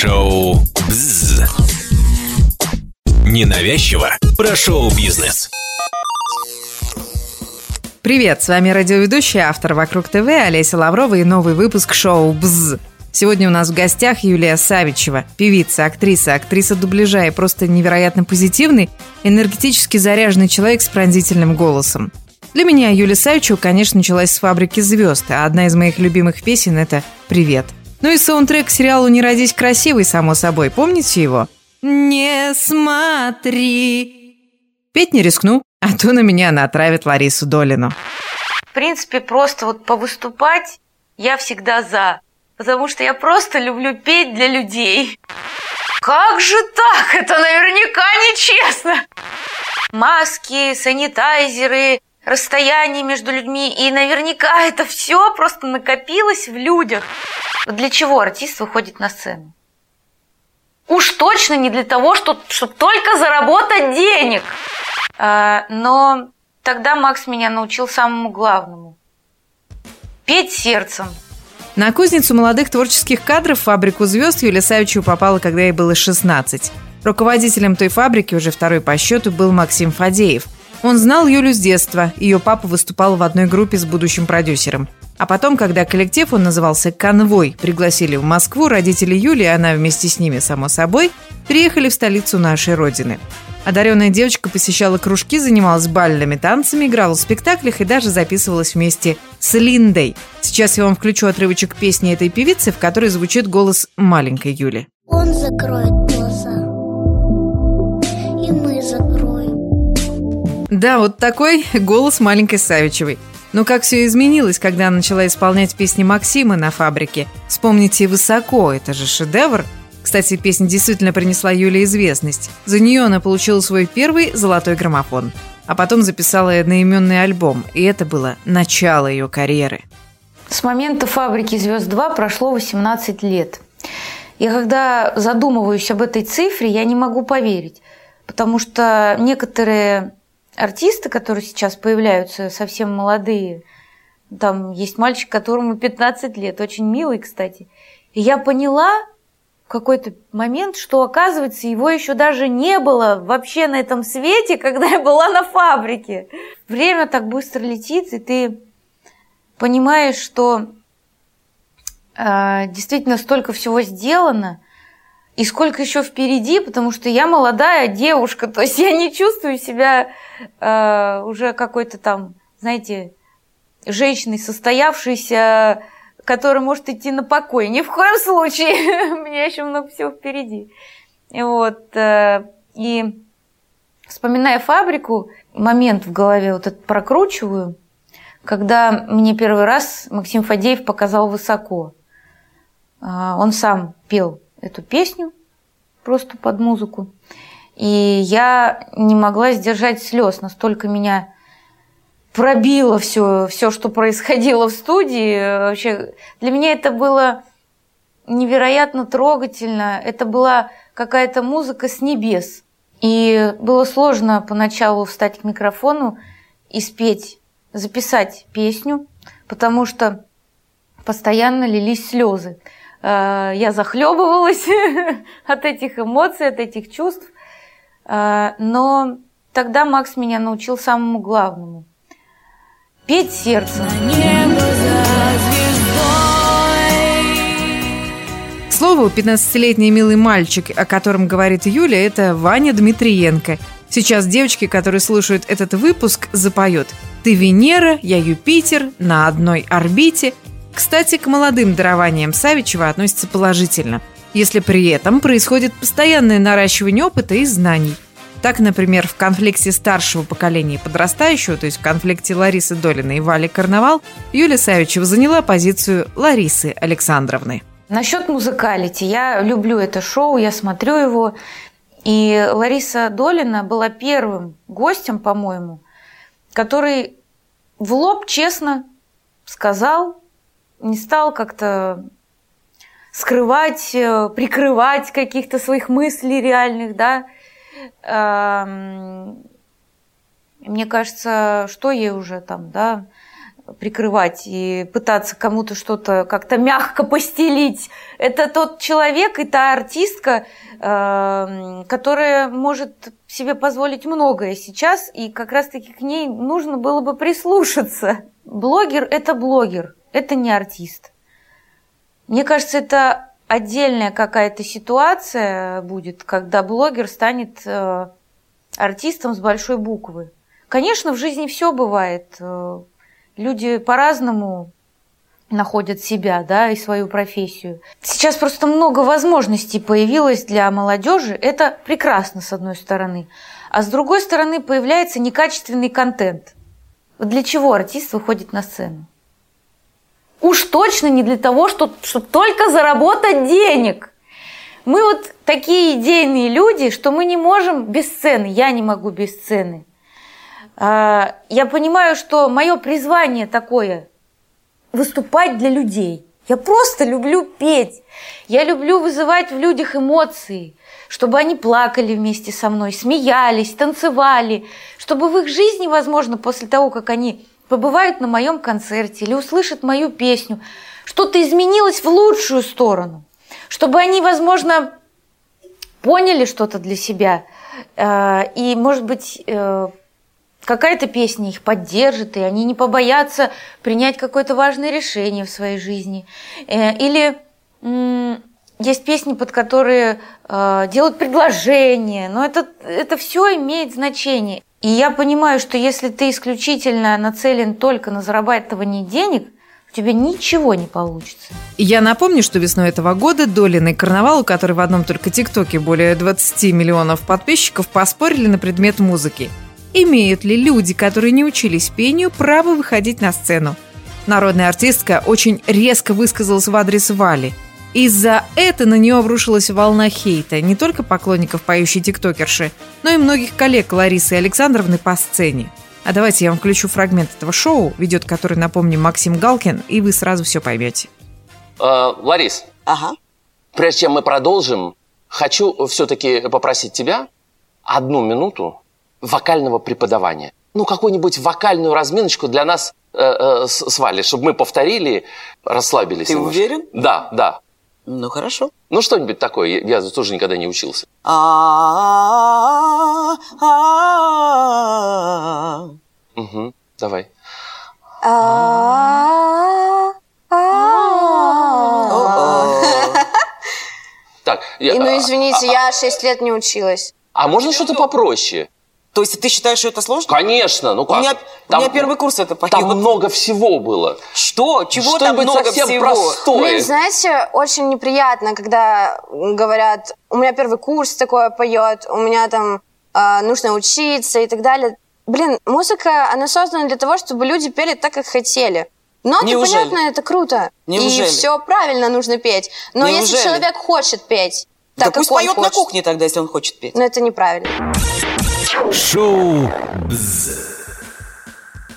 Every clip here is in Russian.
Шоу «Бзз». Ненавязчиво про шоу-бизнес. Привет, с вами радиоведущая, автор «Вокруг ТВ» Олеся Лаврова и новый выпуск шоу «Бзз». Сегодня у нас в гостях Юлия Савичева, певица, актриса, актриса дубляжа и просто невероятно позитивный, энергетически заряженный человек с пронзительным голосом. Для меня Юлия Савичева, конечно, началась с «Фабрики звезд», а одна из моих любимых песен – это «Привет». Ну и саундтрек к сериалу «Не родись красивой», само собой. Помните его? «Не смотри». Петь не рискну, а то на меня она отравит Ларису Долину. В принципе, просто вот повыступать я всегда за. Потому что я просто люблю петь для людей. Как же так? Это наверняка нечестно. Маски, санитайзеры, расстояние между людьми. И наверняка это все просто накопилось в людях. Для чего артист выходит на сцену? Уж точно не для того, чтобы, чтобы только заработать денег. А, но тогда Макс меня научил самому главному. Петь сердцем. На кузницу молодых творческих кадров фабрику звезд Юлия Савичева попала, когда ей было 16. Руководителем той фабрики, уже второй по счету, был Максим Фадеев. Он знал Юлю с детства. Ее папа выступал в одной группе с будущим продюсером. А потом, когда коллектив, он назывался «Конвой», пригласили в Москву, родители Юли, она вместе с ними, само собой, приехали в столицу нашей Родины. Одаренная девочка посещала кружки, занималась бальными танцами, играла в спектаклях и даже записывалась вместе с Линдой. Сейчас я вам включу отрывочек песни этой певицы, в которой звучит голос маленькой Юли. Он закроет Да, вот такой голос маленькой Савичевой. Но как все изменилось, когда она начала исполнять песни Максима на фабрике. Вспомните «Высоко», это же шедевр. Кстати, песня действительно принесла Юле известность. За нее она получила свой первый золотой граммофон. А потом записала одноименный альбом, и это было начало ее карьеры. С момента «Фабрики звезд 2» прошло 18 лет. И когда задумываюсь об этой цифре, я не могу поверить. Потому что некоторые артисты, которые сейчас появляются, совсем молодые. Там есть мальчик, которому 15 лет, очень милый, кстати. И я поняла в какой-то момент, что, оказывается, его еще даже не было вообще на этом свете, когда я была на фабрике. Время так быстро летит, и ты понимаешь, что э, действительно столько всего сделано – и сколько еще впереди, потому что я молодая девушка, то есть я не чувствую себя э, уже какой-то там, знаете, женщиной состоявшейся, которая может идти на покой. Ни в коем случае, у меня еще много всего впереди. Вот, э, и вспоминая фабрику, момент в голове вот этот прокручиваю, когда мне первый раз Максим Фадеев показал высоко. Э, он сам пел эту песню просто под музыку. И я не могла сдержать слез, настолько меня пробило все, все, что происходило в студии. Вообще, для меня это было невероятно трогательно. Это была какая-то музыка с небес. И было сложно поначалу встать к микрофону и спеть, записать песню, потому что постоянно лились слезы. Э, я захлебывалась от этих эмоций, от этих чувств. Э, но тогда Макс меня научил самому главному – петь сердцем. К слову, 15-летний милый мальчик, о котором говорит Юля, это Ваня Дмитриенко. Сейчас девочки, которые слушают этот выпуск, запоют «Ты Венера, я Юпитер, на одной орбите», кстати, к молодым дарованиям Савичева относится положительно, если при этом происходит постоянное наращивание опыта и знаний. Так, например, в конфликте старшего поколения и подрастающего, то есть в конфликте Ларисы Долиной и Вали Карнавал, Юлия Савичева заняла позицию Ларисы Александровны. Насчет музыкалити. Я люблю это шоу, я смотрю его. И Лариса Долина была первым гостем, по-моему, который в лоб честно сказал, не стал как-то скрывать, э, прикрывать каких-то своих мыслей реальных, да. Эм, мне кажется, что ей уже там, да, прикрывать и пытаться кому-то что-то как-то мягко постелить. Это тот человек и та артистка, э, которая может себе позволить многое сейчас, и как раз-таки к ней нужно было бы прислушаться. Блогер – это блогер, это не артист. Мне кажется, это отдельная какая-то ситуация будет, когда блогер станет э, артистом с большой буквы. Конечно, в жизни все бывает. Э, люди по-разному находят себя, да, и свою профессию. Сейчас просто много возможностей появилось для молодежи. Это прекрасно, с одной стороны. А с другой стороны, появляется некачественный контент. Для чего артист выходит на сцену? Уж точно не для того, чтобы, чтобы только заработать денег. Мы вот такие идейные люди, что мы не можем без сцены. Я не могу без сцены. А, я понимаю, что мое призвание такое – выступать для людей. Я просто люблю петь. Я люблю вызывать в людях эмоции, чтобы они плакали вместе со мной, смеялись, танцевали, чтобы в их жизни, возможно, после того, как они побывают на моем концерте или услышат мою песню, что-то изменилось в лучшую сторону, чтобы они, возможно, поняли что-то для себя э, и, может быть, э, какая-то песня их поддержит, и они не побоятся принять какое-то важное решение в своей жизни. Э, или есть песни, под которые делают предложения, но это, это все имеет значение. И я понимаю, что если ты исключительно нацелен только на зарабатывание денег, у тебя ничего не получится. Я напомню, что весной этого года Долин и Карнавал, у которой в одном только ТикТоке более 20 миллионов подписчиков, поспорили на предмет музыки – Имеют ли люди, которые не учились пению, право выходить на сцену? Народная артистка очень резко высказалась в адрес Вали. Из-за этого на нее обрушилась волна хейта не только поклонников поющей тиктокерши, но и многих коллег Ларисы Александровны по сцене. А давайте я вам включу фрагмент этого шоу, ведет который, напомню, Максим Галкин, и вы сразу все поймете. Э, Ларис, Ага. прежде чем мы продолжим, хочу все-таки попросить тебя одну минуту вокального преподавания. Ну, какую-нибудь вокальную разминочку для нас э, э, с, с Валей, чтобы мы повторили, расслабились. Ты немножко. уверен? Да, да. Ну хорошо. Ну, что-нибудь такое. Я, я тоже никогда не учился. А-а-а-а. Угу. Давай. Так. я- И, ну, а- извините, я 6 лет не училась. А можно что-то попроще? То есть ты считаешь, что это сложно? Конечно, ну У как? меня, у меня первый курс это поет. Там много всего было. Что? Чего там Что-нибудь много совсем всего? простое. Блин, знаете, очень неприятно, когда говорят, у меня первый курс такое поет, у меня там э, нужно учиться и так далее. Блин, музыка, она создана для того, чтобы люди пели так, как хотели. Но Неужели? понятно, это круто. Неужели? И все правильно нужно петь. Но если Неужели? человек хочет петь, Да так пусть как он поет на хочет, кухне тогда, если он хочет петь. но это неправильно. Шоу «Бзз».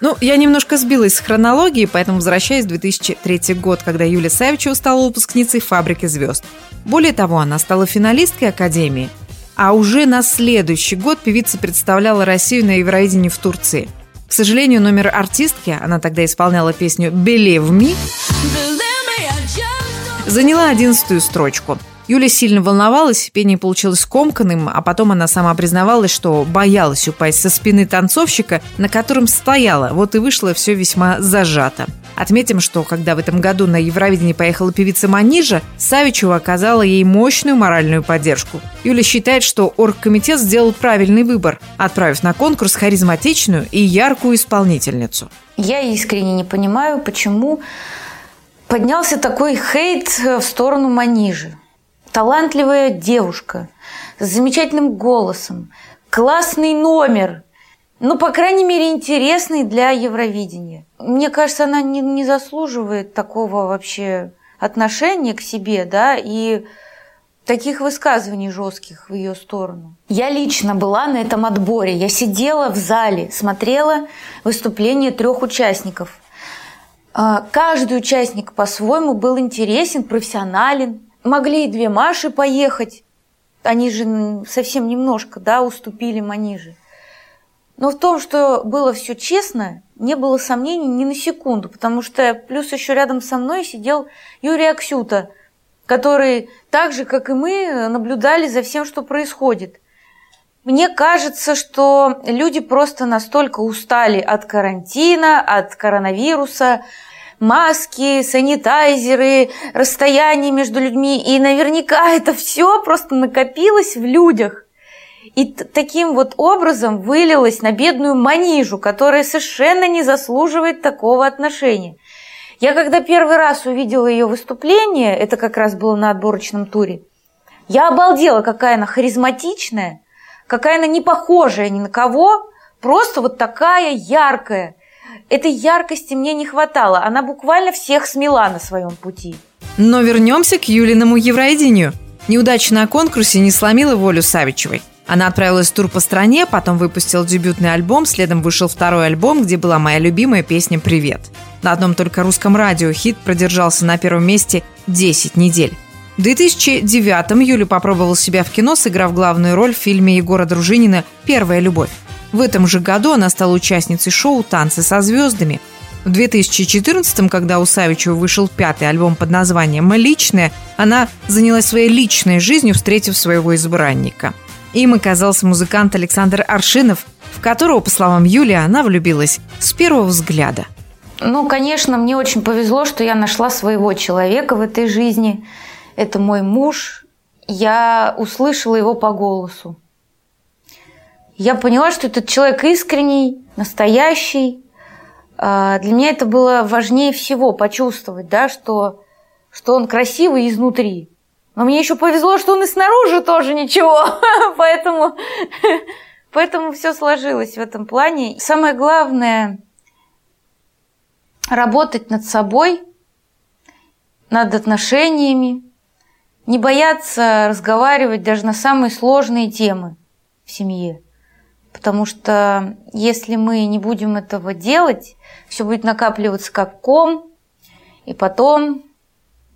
Ну, я немножко сбилась с хронологии, поэтому возвращаюсь в 2003 год, когда Юлия Савичева стала выпускницей «Фабрики звезд». Более того, она стала финалисткой Академии. А уже на следующий год певица представляла Россию на Евровидении в Турции. К сожалению, номер артистки, она тогда исполняла песню «Believe me», заняла одиннадцатую строчку. Юля сильно волновалась, пение получилось скомканным, а потом она сама признавалась, что боялась упасть со спины танцовщика, на котором стояла, вот и вышло все весьма зажато. Отметим, что когда в этом году на Евровидении поехала певица Манижа, Савичева оказала ей мощную моральную поддержку. Юля считает, что оргкомитет сделал правильный выбор, отправив на конкурс харизматичную и яркую исполнительницу. Я искренне не понимаю, почему поднялся такой хейт в сторону Манижи. Талантливая девушка с замечательным голосом, классный номер, ну, по крайней мере, интересный для Евровидения. Мне кажется, она не, не заслуживает такого вообще отношения к себе, да, и таких высказываний жестких в ее сторону. Я лично была на этом отборе. Я сидела в зале, смотрела выступление трех участников. А, Каждый участник по-своему был интересен, профессионален. Могли и две Маши поехать. Они же совсем немножко, да, уступили Маниже. Но в том, что было все честно, не было сомнений ни на секунду, потому что плюс еще рядом со мной сидел Юрий Аксюта, который так же, как и мы, наблюдали за всем, что происходит. Мне кажется, что люди просто настолько устали от карантина, от коронавируса, маски, санитайзеры, расстояние между людьми. И наверняка это все просто накопилось в людях. И таким вот образом вылилось на бедную Манижу, которая совершенно не заслуживает такого отношения. Я когда первый раз увидела ее выступление, это как раз было на отборочном туре, я обалдела, какая она харизматичная, какая она не похожая ни на кого, просто вот такая яркая. Этой яркости мне не хватало, она буквально всех смела на своем пути. Но вернемся к Юлиному Евровидению. Неудача на конкурсе не сломила волю Савичевой. Она отправилась в тур по стране, потом выпустила дебютный альбом, следом вышел второй альбом, где была моя любимая песня «Привет». На одном только русском радио хит продержался на первом месте 10 недель. В 2009-м Юля попробовала себя в кино, сыграв главную роль в фильме Егора Дружинина «Первая любовь». В этом же году она стала участницей шоу «Танцы со звездами». В 2014-м, когда у Савичева вышел пятый альбом под названием «Личное», она занялась своей личной жизнью, встретив своего избранника – им оказался музыкант Александр Аршинов, в которого, по словам Юлии, она влюбилась с первого взгляда. Ну, конечно, мне очень повезло, что я нашла своего человека в этой жизни. Это мой муж. Я услышала его по голосу. Я поняла, что этот человек искренний, настоящий. А, для меня это было важнее всего почувствовать, да, что, что он красивый изнутри. Но мне еще повезло, что он и снаружи тоже ничего. поэтому, поэтому все сложилось в этом плане. Самое главное – работать над собой, над отношениями, не бояться разговаривать даже на самые сложные темы в семье. Потому что если мы не будем этого делать, все будет накапливаться как ком, и потом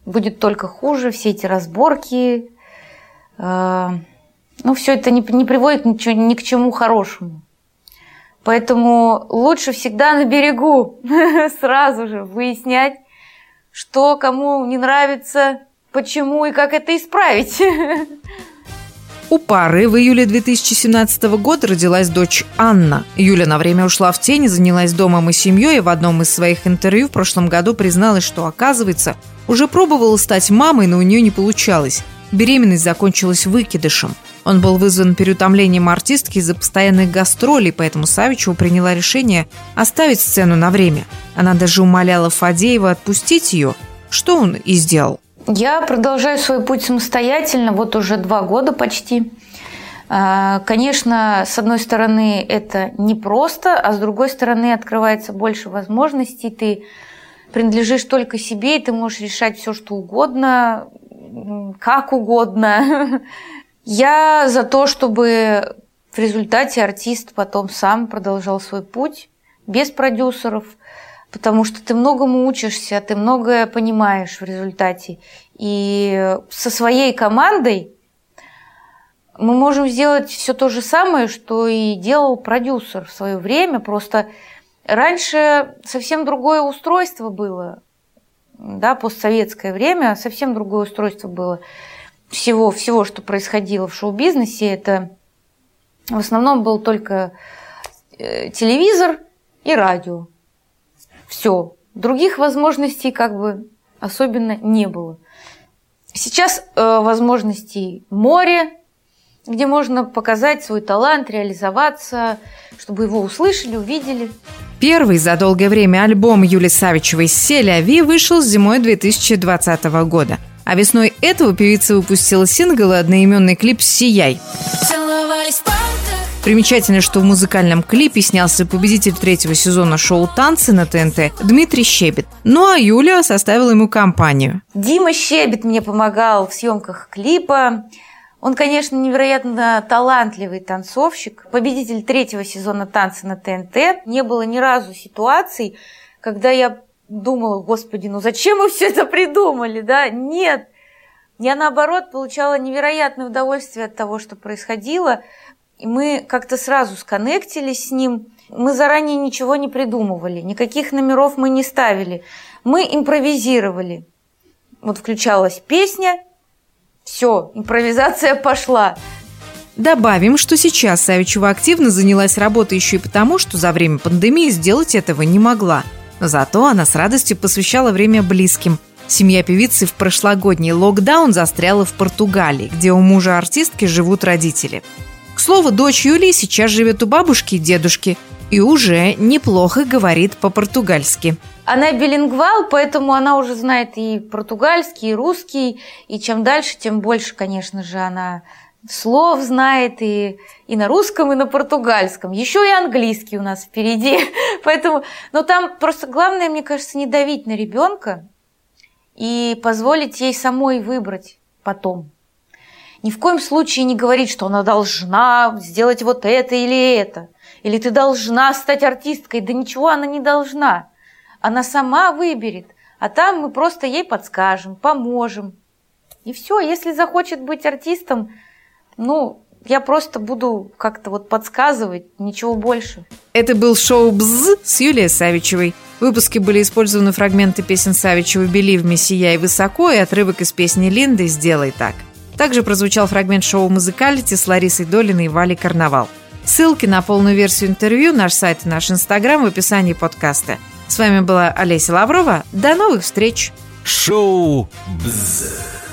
будет только хуже, все эти разборки. Э, ну, все это не, не приводит ничего, ни к чему хорошему. Поэтому лучше всегда на берегу сразу же выяснять, что кому не нравится, почему и как это исправить. У пары в июле 2017 года родилась дочь Анна. Юля на время ушла в тень, занялась домом и семьей, и в одном из своих интервью в прошлом году призналась, что, оказывается, уже пробовала стать мамой, но у нее не получалось. Беременность закончилась выкидышем. Он был вызван переутомлением артистки из-за постоянных гастролей, поэтому Савичева приняла решение оставить сцену на время. Она даже умоляла Фадеева отпустить ее, что он и сделал. Я продолжаю свой путь самостоятельно, вот уже два года почти. А, конечно, с одной стороны, это непросто, а с другой стороны, открывается больше возможностей. Ты принадлежишь только себе, и ты можешь решать все, что угодно, как угодно. Я за то, чтобы в результате артист потом сам продолжал свой путь без продюсеров – потому что ты многому учишься, ты многое понимаешь в результате. И со своей командой мы можем сделать все то же самое, что и делал продюсер в свое время. Просто раньше совсем другое устройство было. Да, постсоветское время совсем другое устройство было всего, всего, что происходило в шоу-бизнесе. Это в основном был только э, телевизор и радио. Все. Других возможностей как бы особенно не было. Сейчас э, возможностей море, где можно показать свой талант, реализоваться, чтобы его услышали, увидели. Первый за долгое время альбом Юли Савичевой «Селя Ви» вышел зимой 2020 года. А весной этого певица выпустила сингл и одноименный клип «Сияй». Целовались Примечательно, что в музыкальном клипе снялся победитель третьего сезона шоу «Танцы» на ТНТ Дмитрий Щебет. Ну а Юля составила ему компанию. Дима Щебет мне помогал в съемках клипа. Он, конечно, невероятно талантливый танцовщик. Победитель третьего сезона «Танцы» на ТНТ. Не было ни разу ситуаций, когда я думала, господи, ну зачем мы все это придумали, да? Нет. Я, наоборот, получала невероятное удовольствие от того, что происходило – И мы как-то сразу сконнектились с ним. Мы заранее ничего не придумывали, никаких номеров мы не ставили. Мы импровизировали. Вот включалась песня, все, импровизация пошла. Добавим, что сейчас Савичева активно занялась работой еще и потому, что за время пандемии сделать этого не могла. Но зато она с радостью посвящала время близким. Семья певицы в прошлогодний локдаун застряла в Португалии, где у мужа артистки живут родители. К слову, дочь Юлии сейчас живет у бабушки и дедушки и уже неплохо говорит по-португальски. Она билингвал, поэтому она уже знает и португальский, и русский, и чем дальше, тем больше, конечно же, она слов знает и, и на русском, и на португальском. Еще и английский у нас впереди. Поэтому, но там просто главное, мне кажется, не давить на ребенка и позволить ей самой выбрать потом. Ни в коем случае не говорить, что она должна сделать вот это или это. Или ты должна стать артисткой. Да ничего она не должна. Она сама выберет. А там мы просто ей подскажем, поможем. И все, если захочет быть артистом, ну, я просто буду как-то вот подсказывать, ничего больше. Это был шоу «Бз» с Юлией Савичевой. В выпуске были использованы фрагменты песен Савичевой «Белив me, сияй высоко» и отрывок из песни Линды «Сделай так». Также прозвучал фрагмент шоу «Музыкалити» с Ларисой Долиной и Валей Карнавал. Ссылки на полную версию интервью, наш сайт и наш инстаграм в описании подкаста. С вами была Олеся Лаврова. До новых встреч! Шоу «Бз».